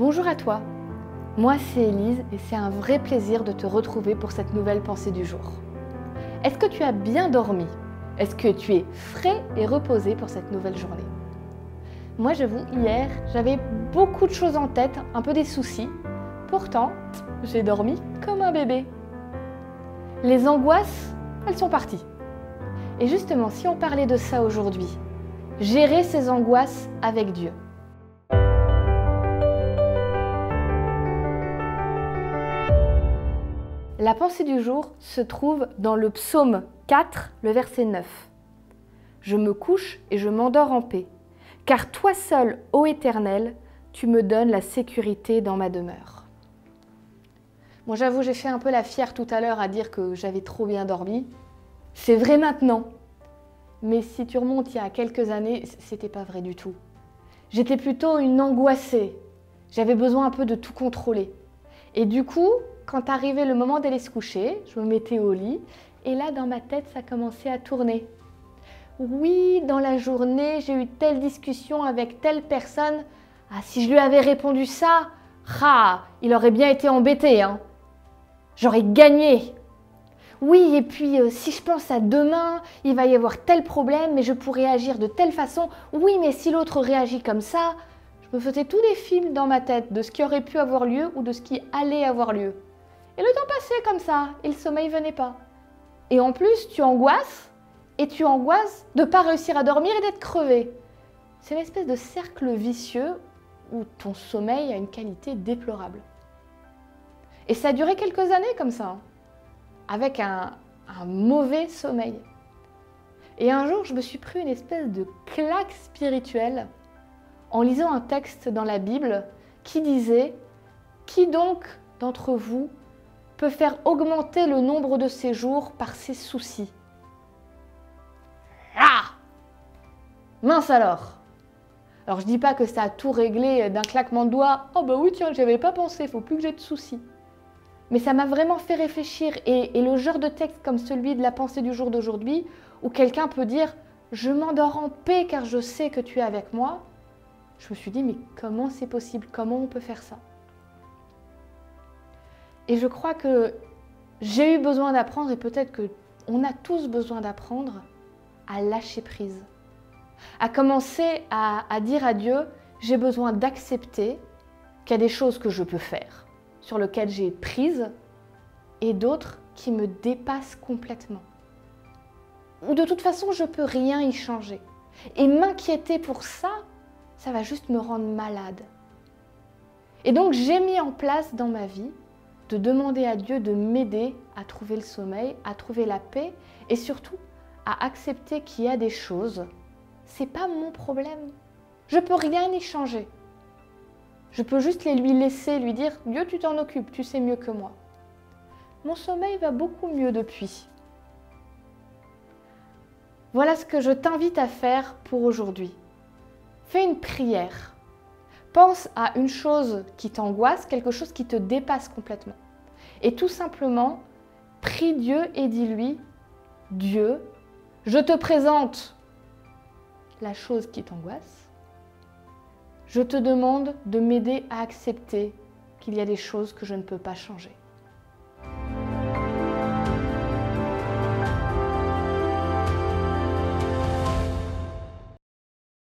Bonjour à toi, moi c'est Elise et c'est un vrai plaisir de te retrouver pour cette nouvelle pensée du jour. Est-ce que tu as bien dormi? Est-ce que tu es frais et reposé pour cette nouvelle journée? Moi j'avoue, hier j'avais beaucoup de choses en tête, un peu des soucis. Pourtant, j'ai dormi comme un bébé. Les angoisses, elles sont parties. Et justement, si on parlait de ça aujourd'hui, gérer ces angoisses avec Dieu. La pensée du jour se trouve dans le psaume 4, le verset 9. Je me couche et je m'endors en paix, car toi seul, ô Éternel, tu me donnes la sécurité dans ma demeure. Bon, j'avoue, j'ai fait un peu la fière tout à l'heure à dire que j'avais trop bien dormi. C'est vrai maintenant. Mais si tu remontes il y a quelques années, c'était pas vrai du tout. J'étais plutôt une angoissée. J'avais besoin un peu de tout contrôler. Et du coup, quand arrivait le moment d'aller se coucher, je me mettais au lit et là, dans ma tête, ça commençait à tourner. Oui, dans la journée, j'ai eu telle discussion avec telle personne. Ah, si je lui avais répondu ça, ah, il aurait bien été embêté. Hein. J'aurais gagné. Oui, et puis euh, si je pense à demain, il va y avoir tel problème, mais je pourrais agir de telle façon. Oui, mais si l'autre réagit comme ça, je me faisais tous des films dans ma tête de ce qui aurait pu avoir lieu ou de ce qui allait avoir lieu. Et le temps passait comme ça, et le sommeil venait pas. Et en plus, tu angoisses, et tu angoisses de pas réussir à dormir et d'être crevé. C'est une espèce de cercle vicieux où ton sommeil a une qualité déplorable. Et ça a duré quelques années comme ça, avec un mauvais sommeil. Et un jour, je me suis pris une espèce de claque spirituelle en lisant un texte dans la Bible qui disait Qui donc d'entre vous peut faire augmenter le nombre de ses jours par ses soucis. Ah Mince alors Alors je dis pas que ça a tout réglé d'un claquement de doigts. Oh bah oui tiens, j'y avais pas pensé, faut plus que j'ai de soucis. Mais ça m'a vraiment fait réfléchir et, le genre de texte comme celui de la pensée du jour d'aujourd'hui, où quelqu'un peut dire Je m'endors en paix car je sais que tu es avec moi, je me suis dit Mais comment c'est possible? Comment on peut faire ça? Et je crois que j'ai eu besoin d'apprendre, et peut-être qu'on a tous besoin d'apprendre, à lâcher prise. À commencer à, dire à Dieu, j'ai besoin d'accepter qu'il y a des choses que je peux faire, sur lesquelles j'ai prise, et d'autres qui me dépassent complètement. Ou de toute façon, je peux rien y changer. Et m'inquiéter pour ça, ça va juste me rendre malade. Et donc j'ai mis en place dans ma vie de demander à Dieu de m'aider à trouver le sommeil, à trouver la paix et surtout à accepter qu'il y a des choses, c'est pas mon problème. Je peux rien y changer. Je peux juste les lui laisser, lui dire Dieu, tu t'en occupes, tu sais mieux que moi. Mon sommeil va beaucoup mieux depuis. Voilà ce que je t'invite à faire pour aujourd'hui. Fais une prière. Pense à une chose qui t'angoisse, quelque chose qui te dépasse complètement. Et tout simplement, prie Dieu et dis-lui, Dieu, je te présente la chose qui t'angoisse. Je te demande de m'aider à accepter qu'il y a des choses que je ne peux pas changer.